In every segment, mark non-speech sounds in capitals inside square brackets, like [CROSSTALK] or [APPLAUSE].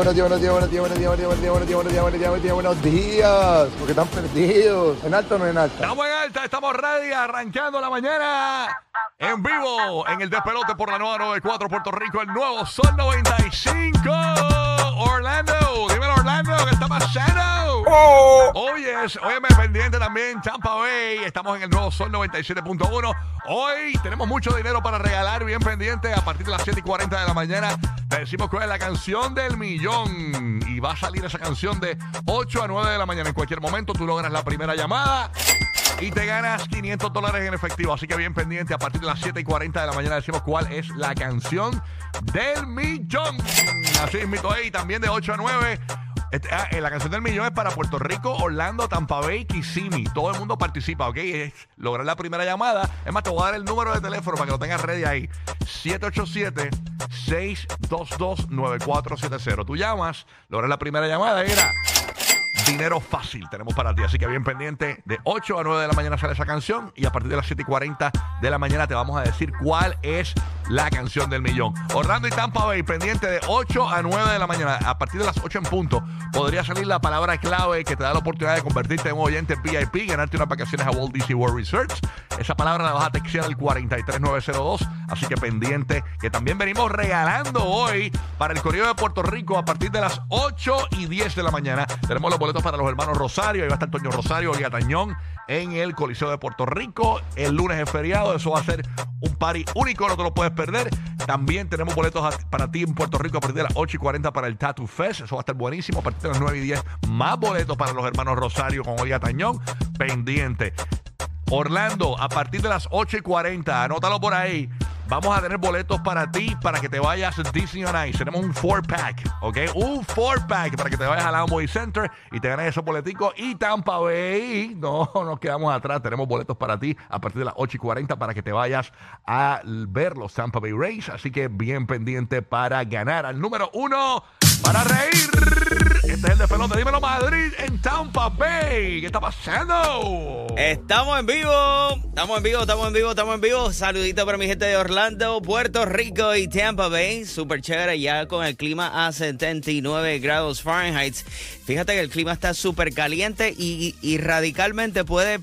buenos días, buenos días, buenos días, buenos días, buenos días, buenos días, buenos días, buenos días, buenos días, porque están perdidos. ¿En alto no en alta? Estamos en alta, estamos ready, arrancando la mañana en vivo en el despelote por la nueva 94 Puerto Rico, el nuevo Sol 95. Orlando, dímelo Orlando, ¿qué está pasando? Oye, óyeme pendiente también Tampa Bay, estamos en el nuevo Sol 97.1. Hoy tenemos mucho dinero para regalar, bien pendiente, a partir de las 7 y 40 de la mañana. Te decimos cuál es la canción del millón. Y va a salir esa canción de 8 a 9 de la mañana. En cualquier momento tú logras la primera llamada y te ganas 500 dólares en efectivo. Así que bien pendiente, a partir de las 7 y 40 de la mañana decimos cuál es la canción del millón. Así es, mito ahí, también de 8 a 9. Este, ah, eh, la canción del millón es para Puerto Rico, Orlando, Tampa Bay, Kissimmee. Todo el mundo participa, ¿ok? Es lograr la primera llamada. Es más, te voy a dar el número de teléfono para que lo tengas ready ahí. 787-622-9470. Tú llamas, logras la primera llamada y era dinero fácil tenemos para ti. Así que bien pendiente, de 8 a 9 de la mañana sale esa canción y a partir de las 7 y 40 de la mañana te vamos a decir cuál es la canción del millón. Orlando y Tampa Bay, pendiente de 8 a 9 de la mañana. A partir de las 8 en punto, podría salir la palabra clave que te da la oportunidad de convertirte en un oyente VIP, ganarte unas vacaciones a Walt Disney World Research. Esa palabra la vas a textear al 43902. Así que pendiente, que también venimos regalando hoy para el Correo de Puerto Rico a partir de las 8 y 10 de la mañana. Tenemos los boletos para los hermanos Rosario. Ahí va a estar Toño Rosario, Olga Tañón en el Coliseo de Puerto Rico. El lunes es feriado, eso va a ser un party único, no te lo puedes perder. También tenemos boletos para ti en Puerto Rico a partir de las 8 y 40 para el Tattoo Fest, eso va a estar buenísimo. A partir de las 9 y 10, más boletos para los hermanos Rosario con Olga Tañón, pendiente. Orlando, a partir de las 8 y 40, anótalo por ahí. Vamos a tener boletos para ti para que te vayas a Disney on Ice. Tenemos un 4-pack, ¿ok? Un 4-pack para que te vayas al Amway Center y te ganes esos boleticos. Y Tampa Bay, no [LAUGHS] nos quedamos atrás. Tenemos boletos para ti a partir de las 8 y 40 para que te vayas a ver los Tampa Bay Rays. Así que bien pendiente para ganar al número uno para reír. Este es el de pelota. Dímelo Madrid en Tampa Bay. ¿Qué está pasando? Estamos en vivo, estamos en vivo, estamos en vivo, estamos en vivo. Saludito para mi gente de Orlando, Puerto Rico y Tampa Bay. Súper chévere, ya con el clima a 79 grados Fahrenheit. Fíjate que el clima está súper caliente y, radicalmente puede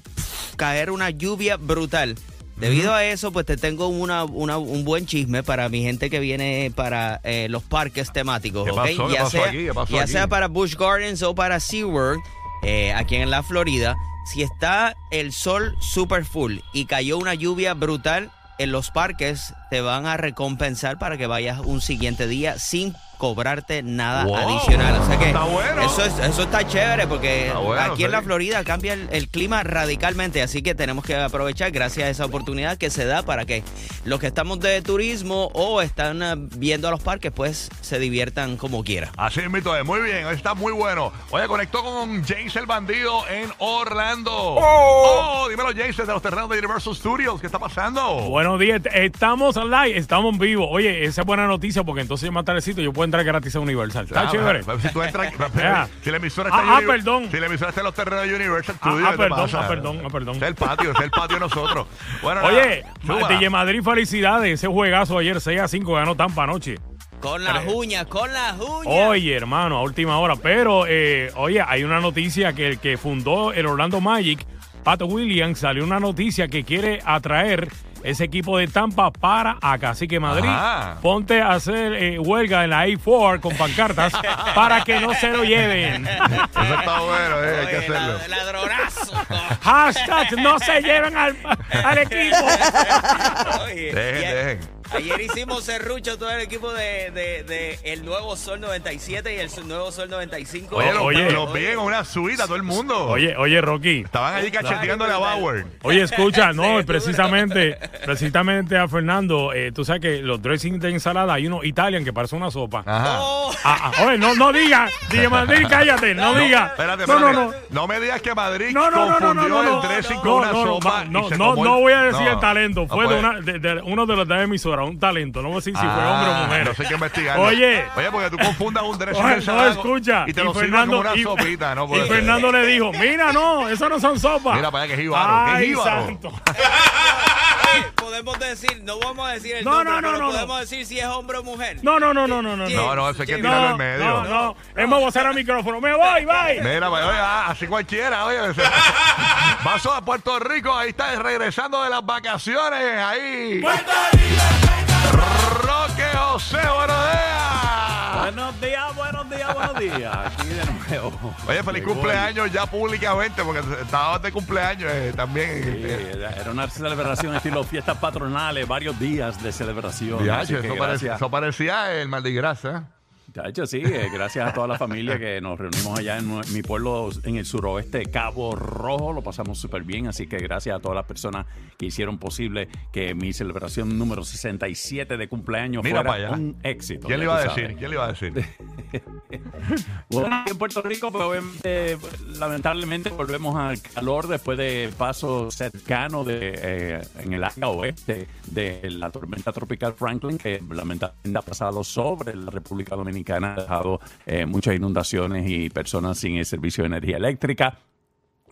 caer una lluvia brutal. Debido a eso, pues te tengo una, una- un buen chisme para mi gente que viene para eh, los parques temáticos. ¿Qué ¿ok? pasó? ¿Qué ya pasó sea, aquí? ¿Qué pasó ya aquí? sea para Busch Gardens o para SeaWorld, eh, aquí en la Florida, si está el sol super full y cayó una lluvia brutal, en los parques te van a recompensar para que vayas un siguiente día sin cobrarte nada Wow. adicional. O sea que Está bueno. eso, es- eso está chévere porque Está bueno, aquí en la Florida cambia el, el clima radicalmente, así que tenemos que aprovechar gracias a esa oportunidad que se da para que los que estamos de turismo o están eh, viendo a los parques pues se diviertan como quiera. Así es, mito. Muy bien, hoy está muy bueno. Oye, conectó con James el Bandido en Orlando. Oh, dímelo, James, desde los terrenos de Universal Studios. ¿Qué está pasando? Buenos días, estamos live, estamos en vivo. Oye, esa es buena noticia porque entonces más tardecito yo puedo entrar gratis a Universal. Está Ah, chévere. Si tú entras, Ya. si la emisora está Ah, en ah, perdón. Si la emisora está en los terrenos de Universal Ah, Studios, ah, ¿qué te perdón, ah, perdón, ah, perdón. Es el patio, es el patio de nosotros. Bueno, Oye. DJ Madrid, felicidades. Ese juegazo ayer 6 a 5 ganó Tampa anoche. Con las uñas, con las uñas. Oye, hermano, a última hora. Pero, eh, oye, hay una noticia que el que fundó el Orlando Magic, Pat Williams, salió una noticia que quiere atraer ese equipo de Tampa para acá. Así que Madrid, Ajá. ponte a hacer eh, huelga en la A4 con pancartas [LAUGHS] para que no se lo lleven. Eso está bueno, eh, hay que hacerlo. ladronazo. [LAUGHS] Hashtag no se lleven al, al equipo. [LAUGHS] Oye, Dejen, dejen. Ayer hicimos serrucho todo el equipo de, de- de el nuevo Sol 97 y el nuevo Sol 95. Oye, los, Oye. los vi en una suite a todo el mundo. Oye, oye, Rocky. Estaban allí cacheteándole a Bauer. Oye, escucha, [LAUGHS] Sí, no, duro. precisamente, precisamente a Fernando, eh, tú sabes que los dressings de ensalada hay uno Italian que parece una sopa. Ajá. Oh, Ah, ah, oye, no, no diga, DJ Madrid, [LAUGHS] cállate, no, diga. Espérate, no, no, espérate. no. me digas que Madrid No, no, no, no, confundió no, no, el dressing no, con una no, no, sopa. no, no, no voy a decir no, el talento, no fue de, una, de, de uno de los de emisora, un talento, no voy a decir si fue Ah, hombre o mujer. No sé qué investigar. Oye. Oye, porque tú confundas un dressing Oye, de no, escucha. y te y lo Fernando, como una y- sopita. No y ser. Fernando le dijo, mira, no, eso no son sopas. Mira para allá que es jíbaro, que es Ay, jíbaro. santo. [LAUGHS] Podemos decir, no vamos a decir el No, nombre, no, no, pero no, no. podemos decir si es hombre o mujer. No, no, no, no, no, no. No, no, eso hay que tirarlo No, en medio. no, no. Hemos voceado el micrófono. Me voy, bye. Mira, pues, oye, ah, así cualquiera, oye. [LAUGHS] Paso a Puerto Rico, ahí está regresando de las vacaciones, ahí. Roque José, buenos días. Buenos días, buenos días, buenos días. Aquí de nuevo. Oye, feliz Llegó cumpleaños ya públicamente, porque estabas de cumpleaños eh, también. Sí, era una celebración estilo fiestas patronales, varios días de celebración. ya, eso, parecía, eso parecía el Mardi Gras, ¿eh? De hecho, sí, eh, gracias a toda la familia que nos reunimos allá en mi pueblo en el suroeste, Cabo Rojo, lo pasamos súper bien, así que gracias a todas las personas que hicieron posible que mi celebración número 67 de cumpleaños Mira fuera un éxito. ¿Quién le iba a decir? ¿Quién le iba a decir? Bueno, aquí en Puerto Rico, pues obviamente, lamentablemente volvemos al calor después de paso cercano de, eh, en el área oeste de la tormenta tropical Franklin, que lamentablemente ha pasado sobre la República Dominicana, ha dejado eh, muchas inundaciones y personas sin el servicio de energía eléctrica.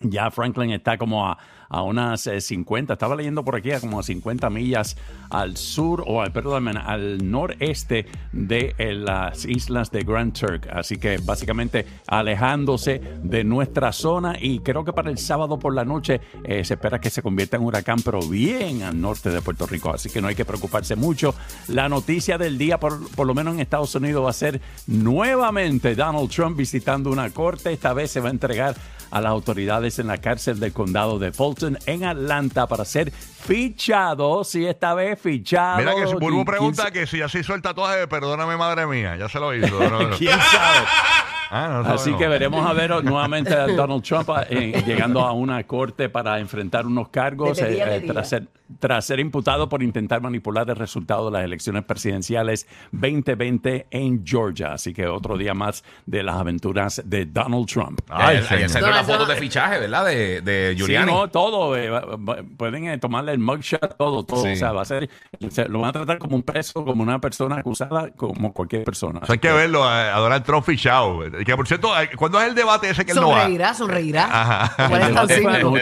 Ya Franklin está como a, a unas eh, 50, estaba leyendo por aquí, a como a 50 millas al sur, o al, perdón, al noreste de eh, las islas de Grand Turk. Así que básicamente alejándose de nuestra zona y creo que para el sábado por la noche eh, se espera que se convierta en huracán, pero bien al norte de Puerto Rico. Así que no hay que preocuparse mucho. La noticia del día, por, por lo menos en Estados Unidos, va a ser nuevamente Donald Trump visitando una corte. Esta vez se va a entregar a las autoridades en la cárcel del condado de Fulton en Atlanta para ser fichado, sí, esta vez fichado. Mira que si Bulbo ¿Quién pregunta que si así hizo el tatuaje, perdóname madre mía, ya se lo hizo. No, no. [LAUGHS] ¿Quién sabe? Ah, no, no, Así que veremos a ver nuevamente a Donald Trump eh, llegando a una corte para enfrentar unos cargos eh, tras, ser, tras ser imputado por intentar manipular el resultado de las elecciones presidenciales 2020 en Georgia. Así que otro día más de las aventuras de Donald Trump. Ay, ayer señor. salió la foto de fichaje, ¿verdad? De, de Sí, Giuliani. no, todo. eh, pueden eh, tomarle el mugshot, todo, todo. Sí. O sea, va a ser, se- lo van a tratar como un preso, como una persona acusada, como cualquier persona. Eso hay que verlo a, a Donald Trump fichado. Que por cierto, eh, ¿cuándo es el debate ese que él no va? Sonreirá, sonreirá. Ajá.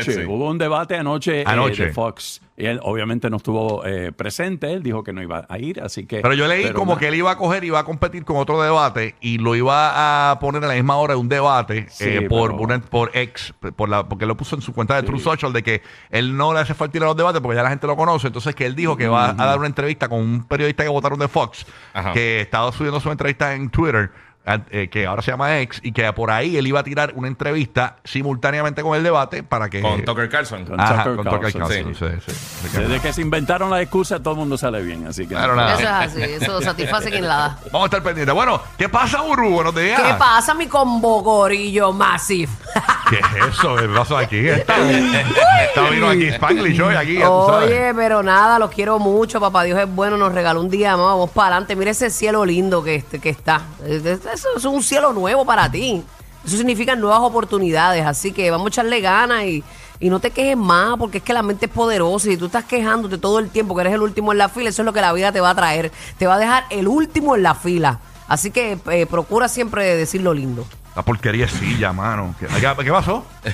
Sí. Hubo un debate anoche, eh, Anoche. de Fox. Y él obviamente no estuvo eh, presente. Él dijo que no iba a ir, así que. Pero yo leí pero como que él iba a coger y iba a competir con otro debate y lo iba a poner a la misma hora de un debate Sí, eh, por, pero- una- por ex, por la, porque lo puso en su cuenta de True Social de que él no le hace falta ir a los debates porque ya la gente lo conoce. Entonces que él dijo que va a dar una entrevista con un periodista que votaron de Fox, Ajá. que estaba subiendo su entrevista en Twitter. A- eh, que ahora se llama ex y que por ahí él iba a tirar una entrevista simultáneamente con el debate para que Con Tucker Carlson. Con Ajá, Tucker con Tucker Carlson, Carlson, sí, sí. Desde que se inventaron las excusas, todo el mundo sale bien. Así que. Claro, nada. Eso es así, eso satisface quien la da. Vamos a estar pendientes. Bueno, ¿qué pasa, Burbu? Buenos días. ¿Qué pasa, mi combo gorillo massive? [LAUGHS] ¿Qué es eso? ¿Qué pasó aquí? Está, está aquí Spanglish hoy, aquí. Oye, pero nada, los quiero mucho. Papá Dios es bueno, nos regaló un día más. Vamos para adelante. Mira ese cielo lindo que, este- que está. Es- es- Eso es un cielo nuevo para ti. Eso significa nuevas oportunidades. Así que vamos a echarle ganas y, y no te quejes más, porque es que la mente es poderosa y tú estás quejándote todo el tiempo que eres el último en la fila. Eso es lo que la vida te va a traer. Te va a dejar el último en la fila. Así que eh, procura siempre decir lo lindo. La porquería es silla, mano. ¿Qué, qué- qué pasó? [LAUGHS]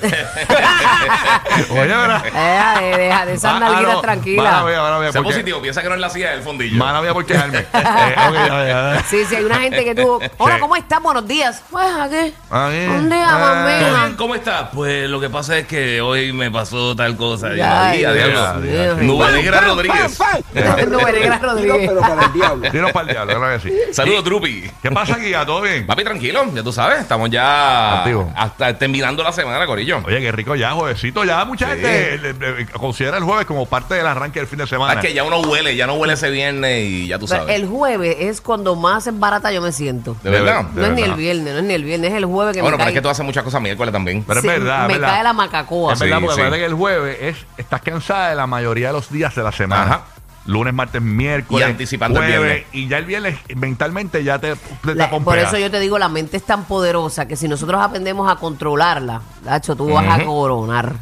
Oye, ¿verdad? Deja de, deja de esas Ah, ah, nalguitas no. tranquilas. Mala mía, mala mía, Sé porque- positivo, piensa que no es la silla del fondillo. Mala mía por quejarme. [LAUGHS] Eh, ya, ya. Sí, sí, hay una gente que tú. [LAUGHS] Hola, Sí. ¿cómo estás? Buenos días. Pues aquí. Ah, bien. ¿Dónde Ah. amas, ¿Todo mija? bien? ¿Cómo estás? Pues lo que pasa es que hoy me pasó tal cosa. Dios adiós. mío. Nube Negra Rodríguez. Nube Negra Rodríguez. Tiro para el diablo, claro que sí. Saludos, Trupi. ¿Qué pasa aquí? ¿Ya ¿Todo bien? Papi, tranquilo, ya tú sabes, estamos ya Activo. hasta terminando la semana, Corillo. Oye, qué rico ya, juevesito. Ya mucha Sí. gente le- le- considera el jueves como parte del arranque del fin de semana. Es que ya uno huele, ya no huele ese viernes y ya tú Pero sabes. el jueves es cuando más en barata yo me siento. ¿De verdad? De no es ni verdad. el viernes, no es ni el viernes, es el jueves que Bueno, me pero cae. es que tú haces muchas cosas miércoles también. Pero es Sí, verdad, es me verdad. cae la macacoa. Es verdad, Sí, porque sí. acuérdate que el jueves es, estás cansada de la mayoría de los días de la semana. Ajá. Lunes, martes, miércoles. Y anticipando el jueves, viernes. Y ya el viernes mentalmente ya te, te, La- te por eso yo te digo, la mente es tan poderosa que si nosotros aprendemos a controlarla, Nacho, tú vas a coronar.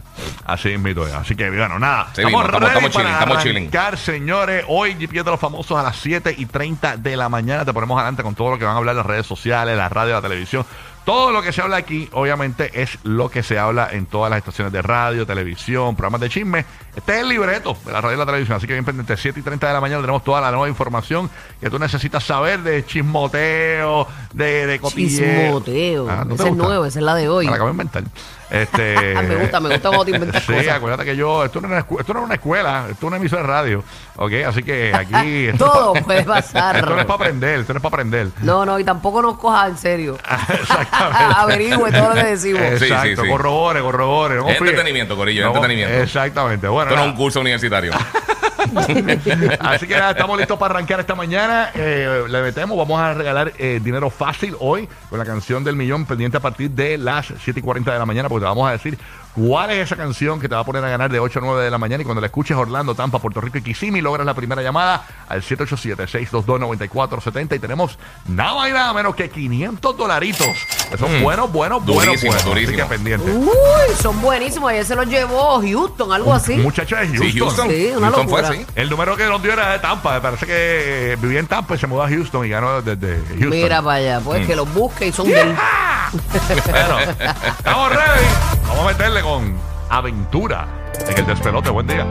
Así es. Así que, bueno, nada. Sí, estamos- ready estamos chilling, para estamos chilling. arrancar, señores. Hoy, GP de los famosos a las 7 y 30 de la mañana. Te ponemos adelante con todo lo que van a hablar las redes sociales, la radio, la televisión. Todo lo que se habla aquí, obviamente, es lo que se habla en todas las estaciones de radio, televisión, programas de chisme. Este es el libreto de la radio y la televisión. Así que bien pendiente, 7 y 30 de la mañana tenemos toda la nueva información que tú necesitas saber de chismoteo, de, de cotilleo. Chismoteo. Ah, ¿no te ese es nuevo, esa es la de hoy. Me la acabo de inventar. Este, [LAUGHS] Me gusta, me gusta cuando te inventas Sí, cosas. acuérdate que yo, esto no, es una esto no es una escuela, esto es una emisora de radio, ¿ok? Así que aquí... [LAUGHS] Todo pa- puede pasar. Esto no es para aprender, esto no es para aprender. No, no, y tampoco nos cojas en serio. [LAUGHS] Exactamente. Averigüe todo lo que decimos. Sí, sí, Exacto, sí. corrobore, corrobore. No. Entretenimiento, Corillo, No, entretenimiento. Exactamente. Bueno, Esto no es un curso universitario. Así que nada, estamos listos para arrancar esta mañana. Eh, le metemos, vamos a regalar eh, dinero fácil hoy con la canción del millón pendiente a partir de las 7 y 40 de la mañana, porque te vamos a decir cuál es esa canción que te va a poner a ganar de 8 a 9 de la mañana. Y cuando la escuches Orlando, Tampa, Puerto Rico y Kissimmee, logras la primera llamada al 787-622-9470. Y tenemos nada más y nada menos que 500 dolaritos. Que son buenos, buenos, buenos, Durísimo, buenos. durísimo. Así que pendiente. Uy, son buenísimos. Ayer se los llevó Houston, algo así. Muchacho de Houston. Sí, Houston. Sí, una Houston fue así. El número que nos dio era de Tampa. Me parece que vivía en Tampa y se mudó a Houston y ganó desde Houston. Mira para allá, pues Mm. que los busque y son gay. Bueno, estamos ready. Vamos a meterle con aventura en el despelote. Buen día.